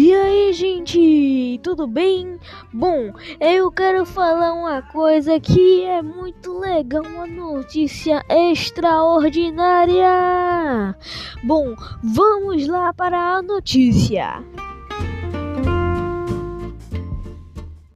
E aí, gente, tudo bem? Bom, eu quero falar uma coisa que é muito legal, uma notícia extraordinária. Bom, vamos lá para a notícia.